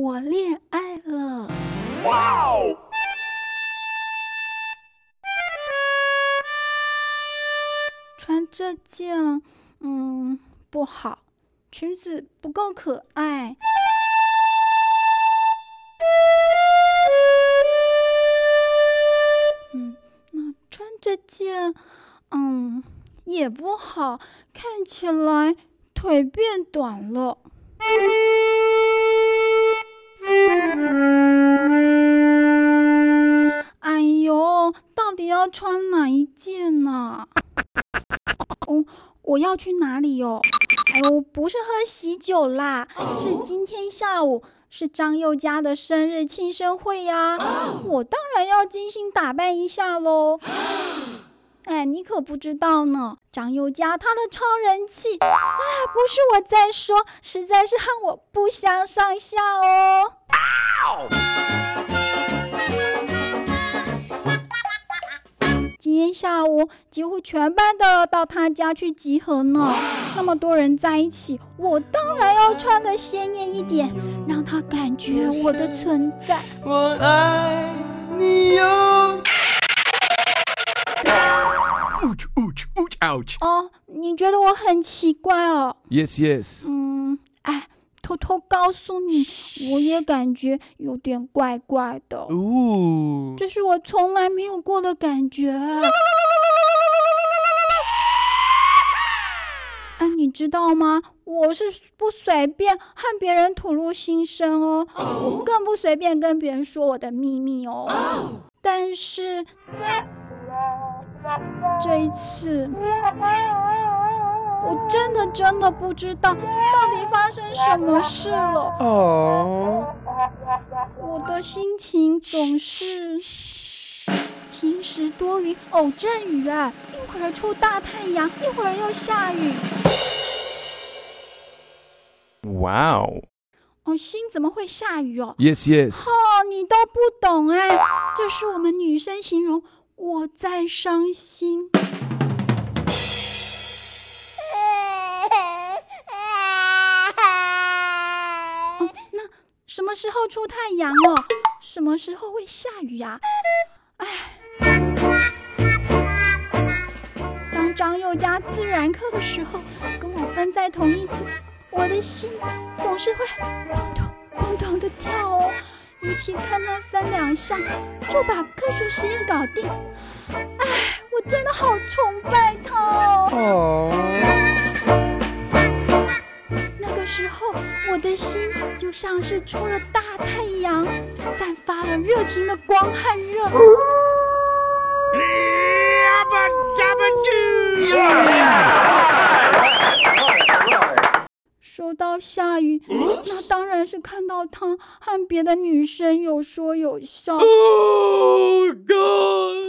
我恋爱了。哇哦！穿这件，嗯，不好，裙子不够可爱。嗯，那穿这件，嗯，也不好，看起来腿变短了。哎呦，到底要穿哪一件呢？哦，我要去哪里哟？哎呦，不是喝喜酒啦，是今天下午是张佑家的生日庆生会呀，我当然要精心打扮一下喽。哎，你可不知道呢，张佑家他的超人气，哎，不是我在说，实在是和我不相上下哦。下午几乎全班都要到他家去集合呢，那么多人在一起，我当然要穿的鲜艳一点，让他感觉我的存在。我爱你哟。Ouch! Ouch! Ouch! Ouch! 哦，你觉得我很奇怪哦？Yes, yes. 嗯，哎。偷偷告诉你，我也感觉有点怪怪的。哦，这是我从来没有过的感觉。哎，你知道吗？我是不随便和别人吐露心声哦，我更不随便跟别人说我的秘密哦。但是这一次。我真的真的不知道到底发生什么事了。哦，我的心情总是晴时多云偶阵雨啊，一会儿出大太阳，一会儿又下雨。哇哦！哦，心怎么会下雨哦？Yes, yes。哦，你都不懂哎，这是我们女生形容我在伤心。那什么时候出太阳哦？什么时候会下雨呀？哎，当张佑加自然课的时候，跟我分在同一组，我的心总是会砰咚砰咚的跳哦。尤其看他三两下就把科学实验搞定，哎，我真的好崇拜他哦。那个时候，我的心就像是出了大太阳，散发了热情的光和热。是看到他和别的女生有说有笑，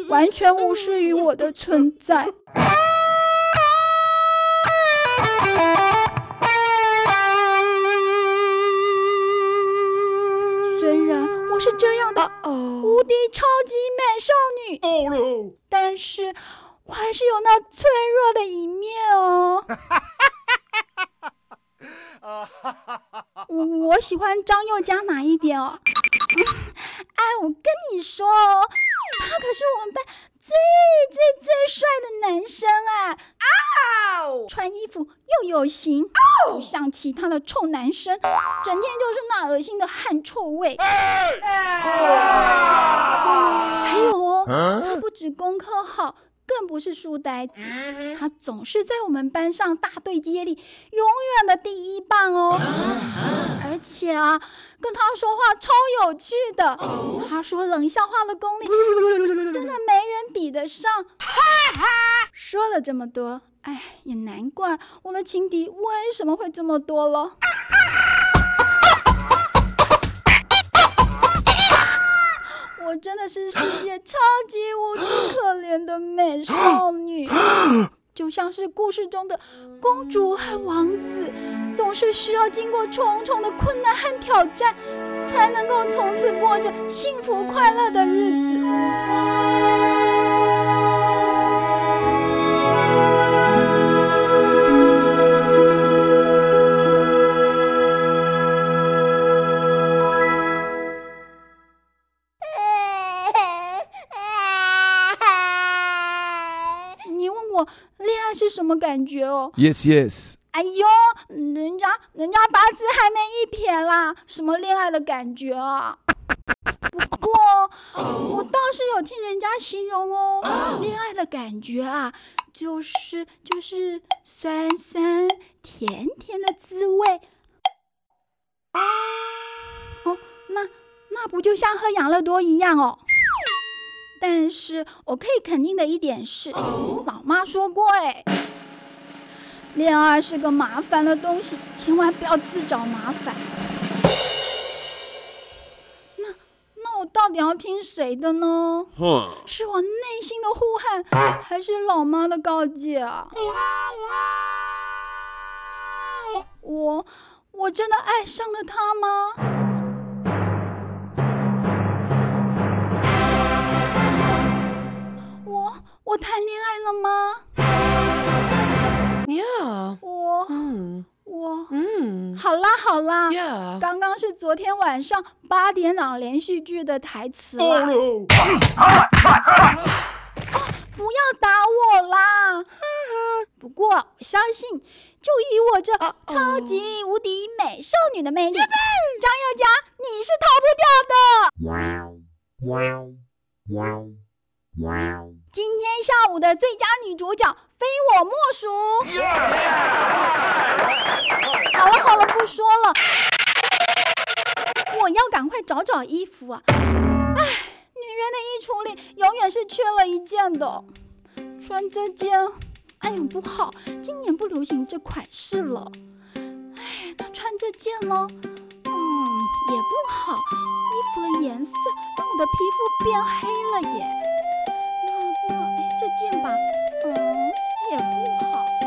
完全无视于我的存在。虽然我是这样的，无敌超级美少女，但是我还是有那脆弱的一面哦。我喜欢张佑嘉哪一点哦？哎，我跟你说哦，他可是我们班最最最帅的男生啊！穿衣服又有型，不像其他的臭男生，整天就是那恶心的汗臭味。还有哦，他不止功课好，更不是书呆子，他总是在我们班上大队接力永远的第一棒哦。而且啊，跟他说话超有趣的，他说冷笑话的功力 真的没人比得上。哈哈说了这么多。哎，也难怪我的情敌为什么会这么多了。我真的是世界超级无敌可怜的美少女，就像是故事中的公主和王子，总是需要经过重重的困难和挑战，才能够从此过着幸福快乐的日子。什么感觉哦。Yes, yes. 哎呦，人家人家八字还没一撇啦，什么恋爱的感觉啊？不过我倒是有听人家形容哦，恋爱的感觉啊，就是就是酸酸甜甜的滋味。哦，那那不就像喝养乐多一样哦？但是我可以肯定的一点是，老妈说过哎。恋爱是个麻烦的东西，千万不要自找麻烦。那那我到底要听谁的呢？是我内心的呼喊，还是老妈的告诫啊？我我真的爱上了他吗？我我谈恋爱了吗？Yeah. 我 Mm. 我 Mm. 好啦好啦 Yeah. 刚刚是昨天晚上八点档连续剧的台词啦。不要打我啦！不过我相信，就以我这超级无敌美少女的魅力，张宥嘉你是逃不掉的。Wow. Wow. Wow. 今天下午的最佳女主角非我莫属。好了好了，不说了，我要赶快找找衣服啊！唉，女人的衣橱里永远是缺了一件的，穿这件，哎呦不好，今年不流行这款式了。哎，那穿这件呢？嗯，也不好，衣服的颜色让我的皮肤变黑了耶。见吧。嗯，也不好。